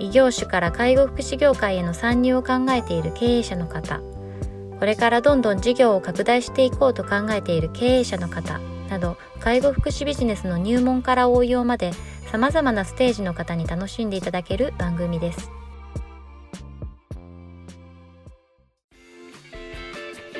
異業種から介護福祉業界への参入を考えている経営者の方。これからどんどん事業を拡大していこうと考えている経営者の方。など介護福祉ビジネスの入門から応用までさまざまなステージの方に楽しんでいただける番組です。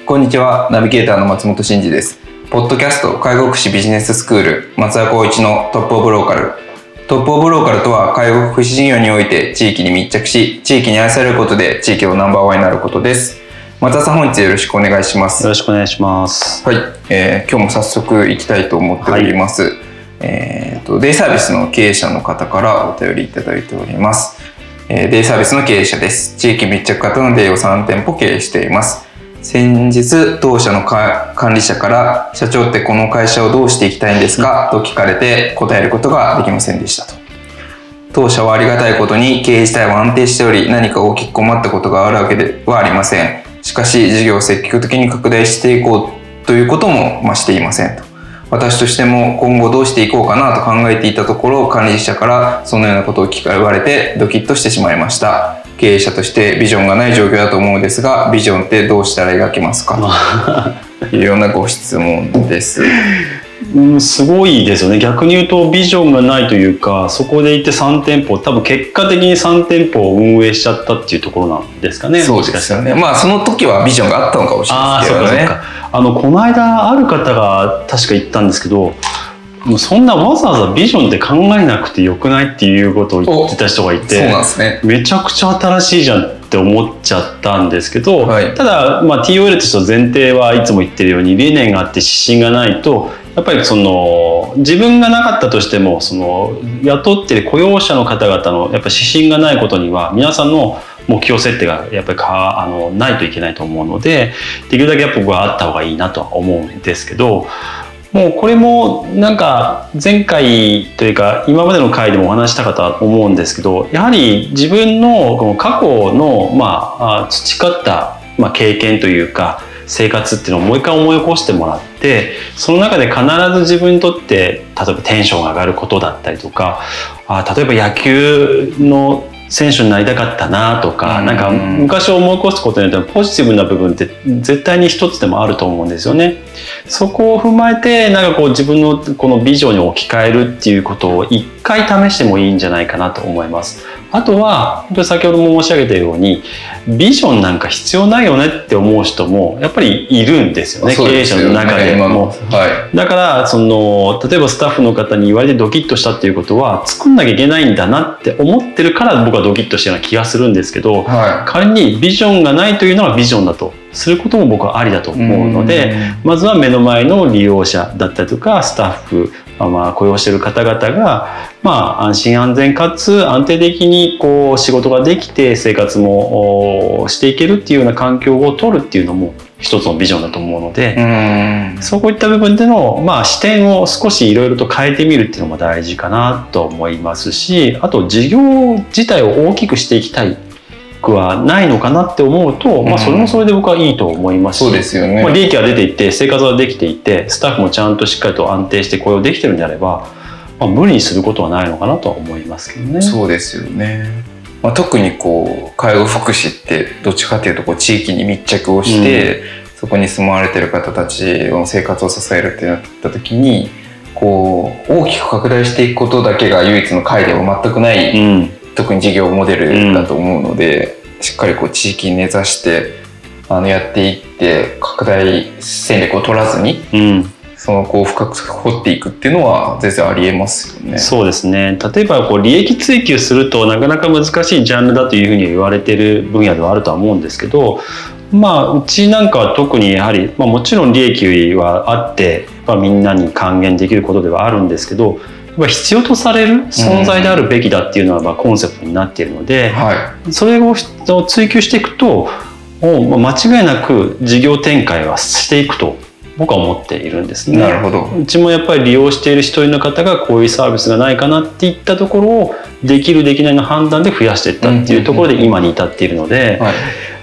こんにちは。ナビゲーターの松本真嗣です。ポッドキャスト介護福祉ビジネススクール松田光一のトップオブローカル。トップオブローカルとは介護福祉事業において地域に密着し地域に愛されることで地域のナンバーワンになることです。松田さん本日よろしくお願いします。よろしくお願いします。はい、えー、今日も早速行きたいと思っております、はい、えーと、デイサービスの経営者の方からお便りいただいております。えー、デイサービスの経営者です。地域密着型のデイを3店舗経営しています。先日、当社の管理者から、社長ってこの会社をどうしていきたいんですか？と聞かれて答えることができませんでしたと。当社はありがたいことに経営自体は安定しており、何か大きく困ったことがあるわけではありません。しかし、事業を積極的に拡大していこうということも、ましていませんと。私としても今後どうしていこうかなと考えていたところ、管理者からそのようなことを聞かれてドキッとしてしまいました。経営者としてビジョンがない状況だと思うんですがビジョンってどうしたら描けますか？というようなご質問です。うん、すごいですよね。逆に言うとビジョンがないというかそこで行って3店舗多分結果的に3店舗を運営しちゃったっていうところなんですかね。そうですよね。まあその時はビジョンがあったのかもしれないですけどね。あのこの間ある方が確か言ったんですけどもうそんなわざわざビジョンで考えなくてよくないっていうことを言ってた人がいてね。めちゃくちゃ新しいじゃんって思っちゃったんですけど、はい、ただ、まあ、TOL としての前提はいつも言ってるように理念があって指針がないとやっぱりその自分がなかったとしてもその雇ってる雇用者の方々のやっぱ指針がないことには皆さんの目標設定がやっぱりかあのないといけないと思うのでできるだけやっぱ僕はあった方がいいなとは思うんですけどもうこれもなんか前回というか今までの回でもお話したかと思うんですけどやはり自分のこの過去のまあ培ったまあ経験というか生活っていうのをもう一回思い起こしてもらってその中で必ず自分にとって例えばテンションが上がることだったりとかあ例えば野球の選手になりたかったなとか、なんか昔思い起こすことによってポジティブな部分って絶対に一つでもあると思うんですよね。そこを踏まえてなんかこう自分のこのビジョンに置き換えるっていうことを一回試してもいいんじゃないかなと思います。あとは本当に先ほども申し上げたようにビジョンなんか必要ないよねって思う人もやっぱりいるんですよね、ね、経営者の中でも、はい、だからその例えばスタッフの方に言われてドキッとしたっていうことは作んなきゃいけないんだなって思ってるから僕はドキッとしたような気がするんですけど、はい、仮にビジョンがないというのはビジョンだとすることも僕はありだと思うのでまずは目の前の利用者だったりとかスタッフまあ、雇用している方々が、まあ、安心安全かつ安定的にこう仕事ができて生活もしていけるっていうような環境を取るっていうのも一つのビジョンだと思うのでそういった部分での、まあ、視点を少しいろいろと変えてみるっていうのも大事かなと思いますしあと事業自体を大きくしていきたいくはないのかなって思うと、まあ、それもそれで僕はいいと思いますし、そうですよね。まあ、利益が出ていって生活ができていてスタッフもちゃんとしっかりと安定して雇用できてるんであれば、まあ、無理にすることはないのかなとは思いますけどね。そうですよね。まあ、特にこう介護福祉ってどっちかというとこう地域に密着をして、うん、そこに住まわれてる方たちの生活を支えるってなった時にこう大きく拡大していくことだけが唯一の解では全くない、うん、特に事業モデルだと思うので、しっかりこう地域に根ざしてあのやっていって拡大戦略を取らずに、うん、そのこう深く掘っていくっていうのは全然ありえますよね。そうですね。例えばこう利益追求するとなかなか難しいジャンルだというふうに言われている分野ではあるとは思うんですけどまあうちなんかは特にやはり、まあ、もちろん利益はあって、まあ、みんなに還元できることではあるんですけどぱ必要とされる存在であるべきだっていうのはまあコンセプトになっているので、はそれを追求していくともう間違いなく事業展開はしていくと僕は思っているんですね。なるほど。うちもやっぱり利用している一人の方がこういうサービスがないかなっていったところをできるできないの判断で増やしていったっていうところで今に至っているので、はい。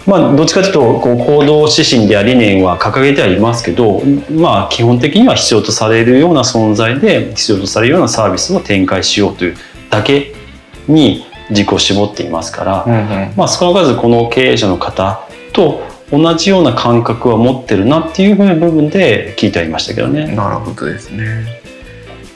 まあどっちかというとこう行動指針では理念は掲げてはいますけど、まあ基本的には必要とされるような存在で必要とされるようなサービスを展開しようというだけに軸を絞っていますから、うんうん。まあ少なからずこの経営者の方と同じような感覚は持ってるなっていうふうな部分で聞いてはいましたけどね。なるほどですね。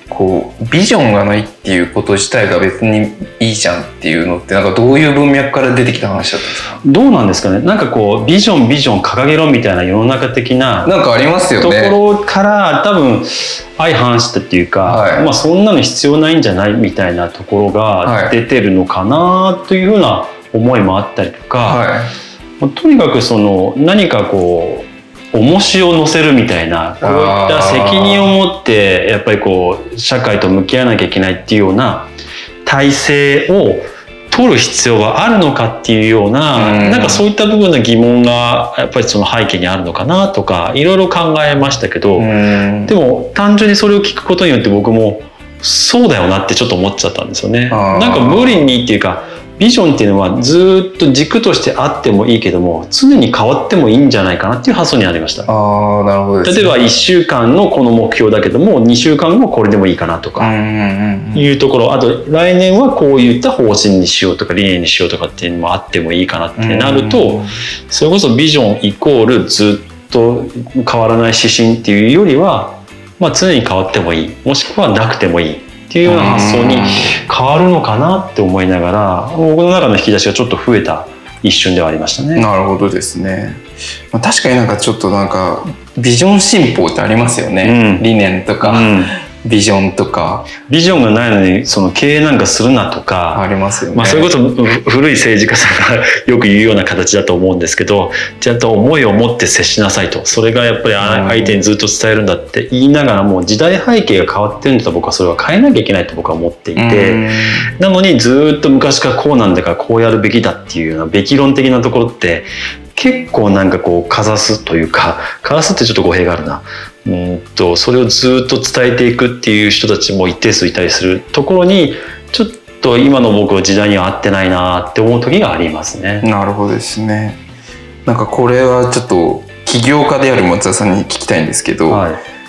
こうビジョンがないっていうこと自体が別にいいじゃんっていうのってなんかどういう文脈から出てきた話だったんですか？どうなんですかね？なんかこうビジョンビジョン掲げろみたいな世の中的ななんかありますよとね。ころから多分相反したっていうか、はい。まあそんなの必要ないんじゃない？みたいなところはい。が出てるのかな？というふうな思いもあったりとか、はまあとにかくその何かこう重しを乗せるみたいなこういった責任を持ってやっぱりこう社会と向き合わなきゃいけないっていうような体制を取る必要があるのかっていうような、うんなんかそういった部分の疑問がやっぱりその背景にあるのかなとかいろいろ考えましたけど。でも単純にそれを聞くことによって僕もそうだよなってちょっと思っちゃったんですよね。なんか無理にっていうかビジョンっていうのはずっと軸としてあってもいいけども常に変わってもいいんじゃないかなっていう発想にありました。ああ、なるほどです、ね。例えば1週間のこの目標だけども2週間後これでもいいかなとか。いうところあと来年はこういった方針にしようとか理念にしようとかっていうのもあってもいいかなってなるとそれこそビジョンイコールずっと変わらない指針っていうよりは、まあ、常に変わってもいいもしくはなくてもいいっていうような発想に変わるのかなって思いながら僕の中の引き出しがちょっと増えた一瞬ではありましたね。なるほどですね。まあ、確かになんかちょっとなんかビジョン進歩ってありますよね。うん理念とか、うんビジョンとかビジョンがないのにその経営なんかするなとか、ありますよね。まあ、それこそふ古い政治家さんがよく言うような形だと思うんですけどちゃんと思いを持って接しなさいとそれがやっぱり相手にずっと伝えるんだって言いながらも時代背景が変わってるんだと僕はそれは変えなきゃいけないと僕は思っていて。うんなのにずっと昔からこうなんだからこうやるべきだっていうようなべき論的なところって結構なんかこうかざすというかかざすってちょっと語弊があるなうんとそれをずっと伝えていくっていう人たちも一定数いたりするところにちょっと今の僕は時代には合ってないなって思う時がありますね。なるほどですね。なんかこれはちょっと起業家である松田さんに聞きたいんですけど、はい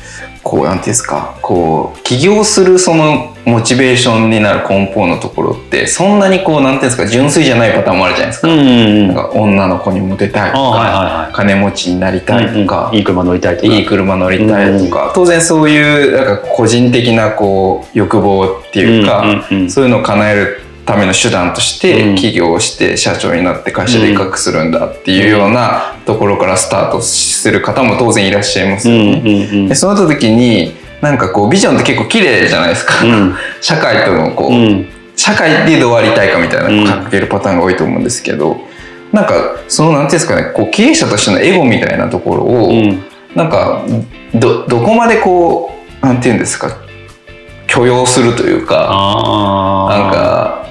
こうなんていうんですかこう起業するそのモチベーションになる根本のところってそんなにこうなんていうんですか純粋じゃないパターンもあるじゃないですか。うんうんうん。なんか女の子にモテたいとか、あはいはいはい。金持ちになりたいとか、うんうん。いい車乗りたいとか。いい車乗りたいとか、当然そういうなんか個人的なこう欲望っていうか、うんうんうん。そういうのを叶えるための手段としてうん。起業して社長になって会社で威嚇するんだっていうようなところからスタートする方も当然いらっしゃいますうんよね。うんうんでそうなった時になんかこうビジョンって結構綺麗じゃないですか。うん。社会とのこう、うん。社会でどうありたいかみたいなうん。のを掲げるパターンが多いと思うんですけど、なんかそのなんていうんですかねこう経営者としてのエゴみたいなところを、うん。なんかどどこまでこうなんていうんですか許容するというかなんか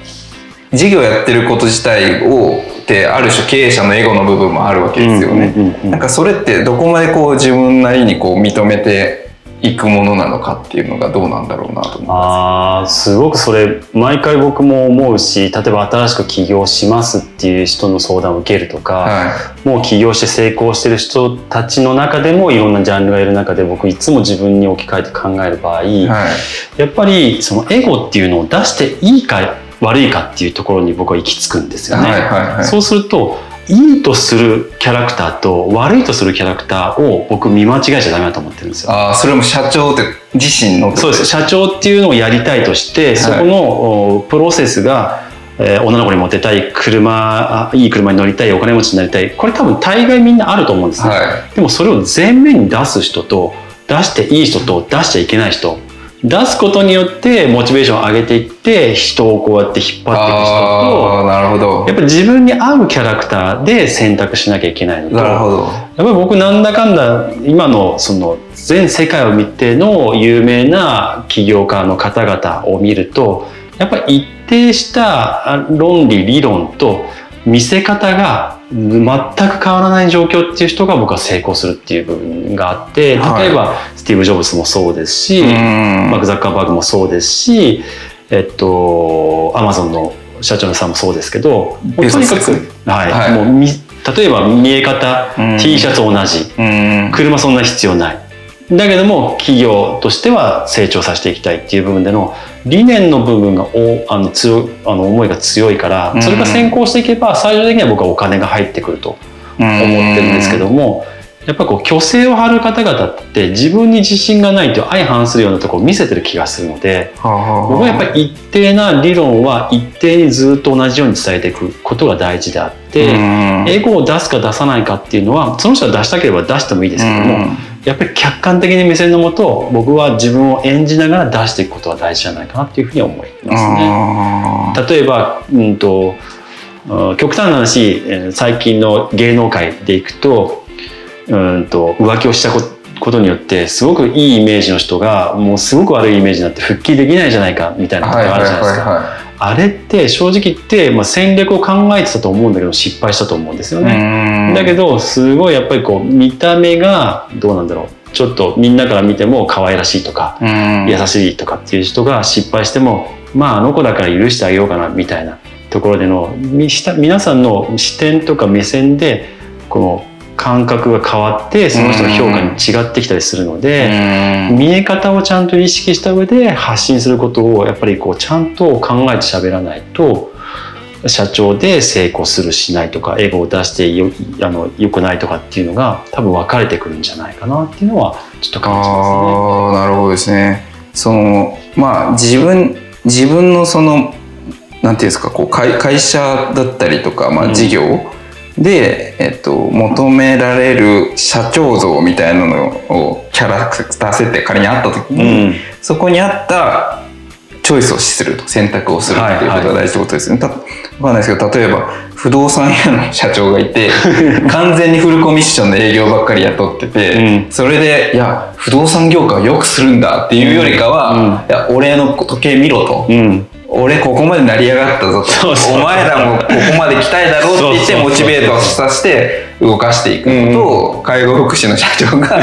事業やってること自体をってある種経営者のエゴの部分もあるわけですよね。うんうんうんうん。なんかそれってどこまでこう自分なりにこう認めていくものなのかっていうのがどうなんだろうなと思いまあーすごくそれ毎回僕も思うし例えば新しく起業しますっていう人の相談を受けるとか、す。はもう起業して成功してる人たちの中でもいろんなジャンルがいる中で僕いつも自分に置き換えて考える場合、い。はい。やっぱりそのエゴっていうのを出していいか悪いかっていうところに僕は行き着くんですよね。はいはいはい。そうするといいとするキャラクターと悪いとするキャラクターを僕見間違えちゃダメだと思ってるんですよ。ああ、それも社長って自身のそうです。社長っていうのをやりたいとして、そこのおプロセスが、えー女の子にモテたい車あいい車に乗りたいお金持ちになりたい。これ多分大概みんなあると思うんですね、はでもそれを前面に出す人と出していい人と出しちゃいけない人出すことによってモチベーションを上げていって人をこうやって引っ張っていく人となるほど。やっぱり自分に合うキャラクターで選択しなきゃいけないのとなるほど。やっぱり僕なんだかんだ今のその全世界を見ての有名な起業家の方々を見るとやっぱり一定した論理理論と見せ方が全く変わらない状況っていう人が僕は成功するっていう部分があって例えばスティーブ・ジョブズもそうですし、マーク・ザッカーバーグもそうですしえっとアマゾンの社長さんもそうですけどとにかく、はい。はい、もう例えば見え方 T シャツ同じ。車そんな必要ないだけども企業としては成長させていきたいっていう部分での理念の部分がおあの強あの思いが強いからそれが先行していけば最終的には僕はお金が入ってくると思ってるんですけどもやっぱこう虚勢を張る方々って自分に自信がないと相反するようなところを見せてる気がするので僕はやっぱり一定な理論は一定にずっと同じように伝えていくことが大事であってエゴを出すか出さないかっていうのはその人は出したければ出してもいいですけどもやっぱり客観的に目線のもと僕は自分を演じながら出していくことは大事じゃないかなっていうふうに思いますね。例えば、うんと、極端な話最近の芸能界でいくとうんと浮気をしたことによってすごくいいイメージの人がもうすごく悪いイメージになって復帰できないじゃないかみたいなことがあるじゃないですか。あれって正直言って、まあ、戦略を考えてたと思うんだけど失敗したと思うんですよね。だけどすごいやっぱりこう見た目がどうなんだろう。ちょっとみんなから見ても可愛らしいとか優しいとかっていう人が失敗してもまああの子だから許してあげようかなみたいなところでの皆さんの視点とか目線でこの感覚が変わってその人の評価に違ってきたりするので見え方をちゃんと意識した上で発信することをやっぱりこうちゃんと考えて喋らないと社長で成功するしないとかエゴを出してよあのよくないとかっていうのが多分分かれてくるんじゃないかなっていうのはちょっと感じますね。なるほどですね。そのまあ自分自分のそのなんていうんですかこう会会社だったりとか、まあ、事業、うんで、えっと、求められる社長像みたいなのをキャラクター設定仮にあった時に、うん、そこに合ったチョイスをすると選択をするっていうことが大事ってことですね。はいはい、わかんないですけど例えば不動産屋の社長がいて 完全にフルコミッションで営業ばっかり雇ってて、うん、それでいや不動産業界をよくするんだっていうよりかは、うん、いや俺の時計見ろと。うん俺ここまで成り上がったぞと。お前らもここまで来たいだろうって言ってモチベートさせて動かしていくのと、うん、介護福祉の社長が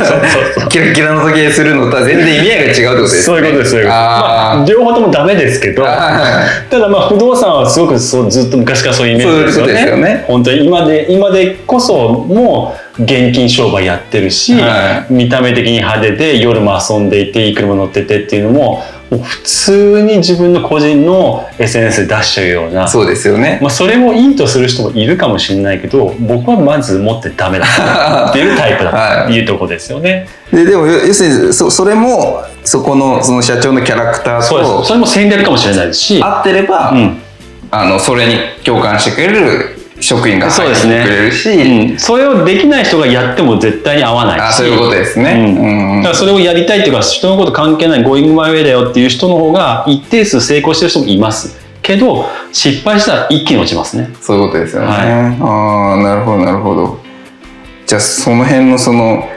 キラキラの時計するのとは全然意味合いが違うってことですね。そういうことですよ。まあ、両方ともダメですけど、ただまあ不動産はすごくそうずっと昔からそういうイメージですよね。よね。本当に今で今でこそもう現金商売やってるし、はい、見た目的に派手で夜も遊んでいていい車乗っててっていうのももう普通に自分の個人の SNS で出しちゃうようなそうですよね、まあ、それもいいとする人もいるかもしれないけど僕はまず持ってダメだ。っていうタイプだ。とい。うとこですよね。ででも要するにそそれもそこのその社長のキャラクターとそれも戦略かもしれないですし。合ってれば、うん、あのそれに共感してくれる職員が入ってくれるし。そ,、ねうん、それをできない人がやっても絶対に合わない。しあそういうことですね、うん、だからそれをやりたいっていうか人のこと関係ない「ゴーイングマイウェイだよ」っていう人の方が一定数成功してる人もいます。けど失敗したら一気に落ちますね。そういうことですよね、はい、ああなるほどなるほど。じゃあその辺のその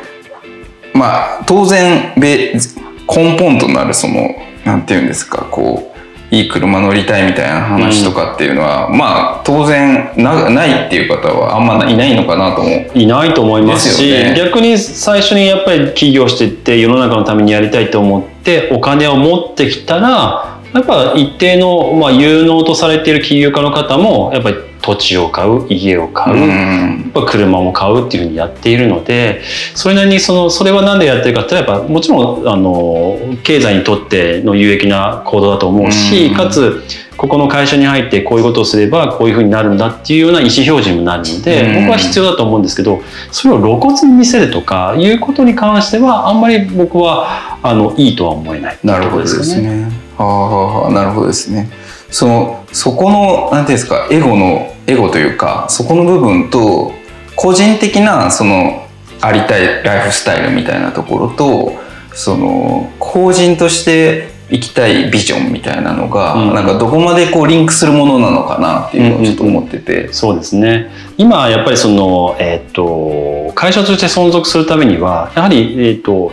まあ当然根本となるそのなんていうんですかこういい車乗りたいみたいな話とかっていうのは、うん、まあ当然なないっていう方はあんまいないのかなと思ういないと思いますし、ね、逆に最初にやっぱり起業していって世の中のためにやりたいと思ってお金を持ってきたらやっぱ一定の、まあ、有能とされている起業家の方もやっぱり土地を買う家を買う、うん、車も買うっていうふうにやっているのでそれなりにそのそれは何でやってるかってやっぱもちろんあの経済にとっての有益な行動だと思うし、うん、かつここの会社に入ってこういうことをすればこういうふうになるんだっていうような意思表示にもなるので、うん、僕は必要だと思うんですけどそれを露骨に見せるとかいうことに関してはあんまり僕はあのいいとは思えない、なるほどですね。はあ、なるほどですね。そのそこのなんていうんですかエゴのエゴというかそこの部分と個人的なそのありたいライフスタイルみたいなところとその法人として行きたいビジョンみたいなのが、うん、なんかどこまでこうリンクするものなのかなっていうのをちょっと思ってて、うんうん、そうですね。今やっぱりその、えーと、会社として存続するためにはやはり、えーと、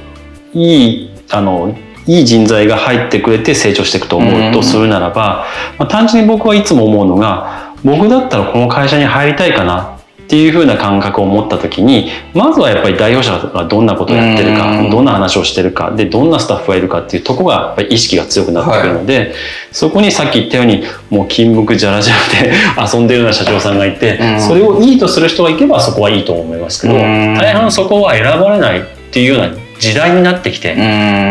いいあのいい人材が入ってくれて成長していくと思うとするならば、まあ、単純に僕はいつも思うのが僕だったらこの会社に入りたいかなっていう風な感覚を持った時にまずはやっぱり代表者がどんなことをやってるかどんな話をしてるかでどんなスタッフがいるかっていうとこがやっぱり意識が強くなってくるので、はい、そこにさっき言ったようにもう金木じゃらじゃらで 遊んでるような社長さんがいてそれをいいとする人がいけばそこはいいと思いますけど大半そこは選ばれないっていうような時代になってきて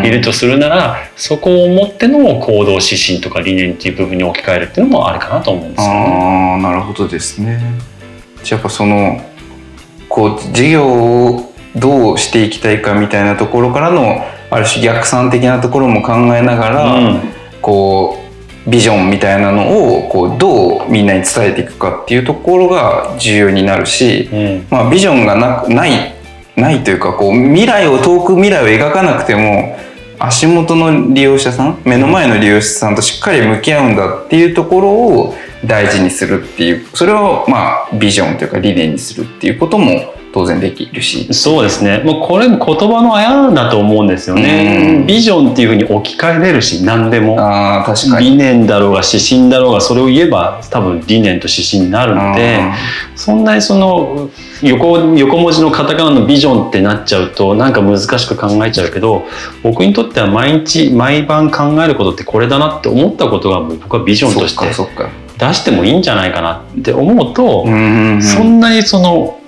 いるとするならそこをもっての行動指針とか理念っていう部分に置き換えるっていうのもあるかなと思うんですよね。あなるほどですね。やっぱそのこう事業をどうしていきたいかみたいなところからのある種逆算的なところも考えながら、うん、こうビジョンみたいなのをこうどうみんなに伝えていくかっていうところが重要になるし、うん、まあ、ビジョンがなないないというかこう未来を遠く未来を描かなくても足元の利用者さん目の前の利用者さんとしっかり向き合うんだっていうところを大事にするっていうそれをまあビジョンというか理念にするっていうことも当然できるし。そうですね。もうこれ言葉のあやだと思うんですよね、ビジョンっていうふうに置き換えれるし何でも。あ確かに。理念だろうが指針だろうがそれを言えば多分理念と指針になるのでそんなにその横横文字のカタカナのビジョンってなっちゃうとなんか難しく考えちゃうけど僕にとっては毎日毎晩考えることってこれだなって思ったことが僕はビジョンとして出してもいいんじゃないかなって思うと、そんなにその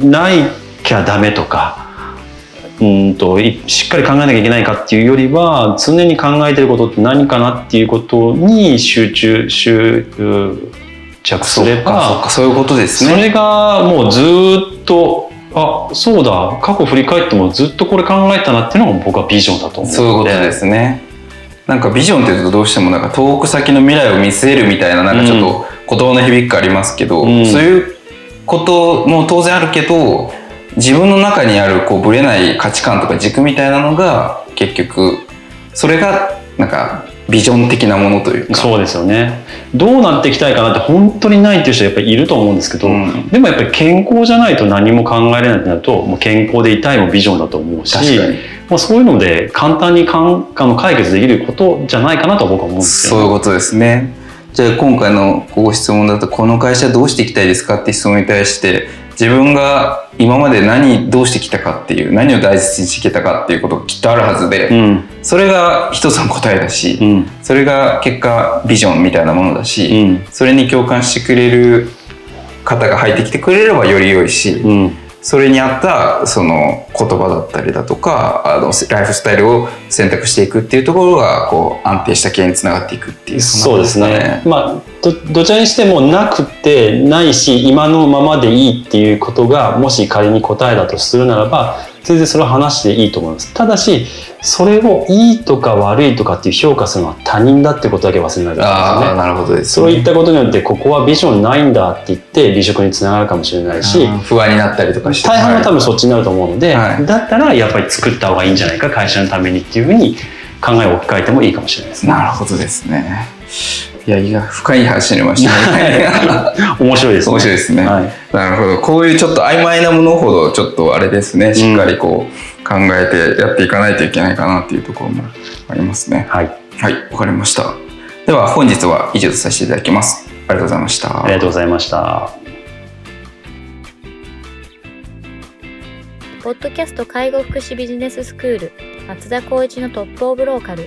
ないきゃダメとか。うんとしっかり考えなきゃいけないかっていうよりは常に考えてることって何かなっていうことに集中集着すればそういうことですね。それがもうずっとあそうだ過去振り返ってもずっとこれ考えたなっていうのが僕はビジョンだと思うそういうことですね。なんかビジョンっていうとどうしてもなんか遠く先の未来を見据えるみたいななんかちょっと言葉の響きがありますけど、うん、そういうことも当然あるけど自分の中にあるこうぶれない価値観とか軸みたいなのが結局それがなんかビジョン的なものというか。そうですよね。どうなっていきたいかなって本当にないっていう人はやっぱりいると思うんですけど、うん、でもやっぱり健康じゃないと何も考えれないってなるともう健康でいたいもビジョンだと思うしまあ、そういうので簡単にかんあの解決できることじゃないかなと僕は思うんですよ、そういうことですねじゃあ今回のご質問だとこの会社どうしていきたいですかって質問に対して自分が今まで何どうしてきたかっていう何を大切にしてきたかっていうことがきっとあるはずで、うん、それが一つの答えだし、うん、それが結果ビジョンみたいなものだし、うん、それに共感してくれる方が入ってきてくれればより良いし、それに合ったその言葉だったりだとかあのライフスタイルを選択していくっていうところがこう安定した経営につながっていくっていうそうですね。まあどどちらにしてもなくてないし今のままでいいっていうことがもし仮に答えだとするならば全然それは話でいいと思います。ただしそれをいいとか悪いとかっていう評価するのは他人だってことだけ忘れないでくださいね。なるほどです、ね、そういったことによってここはビジョンないんだって言って離職につながるかもしれないし不安になったりとかして大半は多分そっちになると思うので、はい、だったらやっぱり作った方がいいんじゃないか会社のためにっていうふうに考えを置き換えてもいいかもしれないですね。なるほどですね。いや、いや、深い話になりましたね。面白いですね。面白いですね、はい。なるほど。こういうちょっと曖昧なものほど、ちょっとあれですね、しっかりこう、考えてやっていかないといけないかなっていうところもありますね。はい。はい、わかりました。では本日は以上とさせていただきます。ありがとうございました。ありがとうございました。ポッドキャスト介護福祉ビジネススクール松田光一のトップオブローカル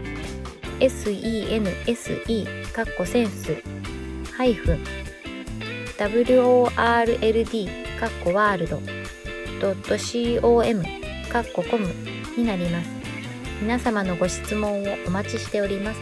sense かっこセンスハイフン world かっこワールド .com かっこコムになります。皆様のご質問をお待ちしております。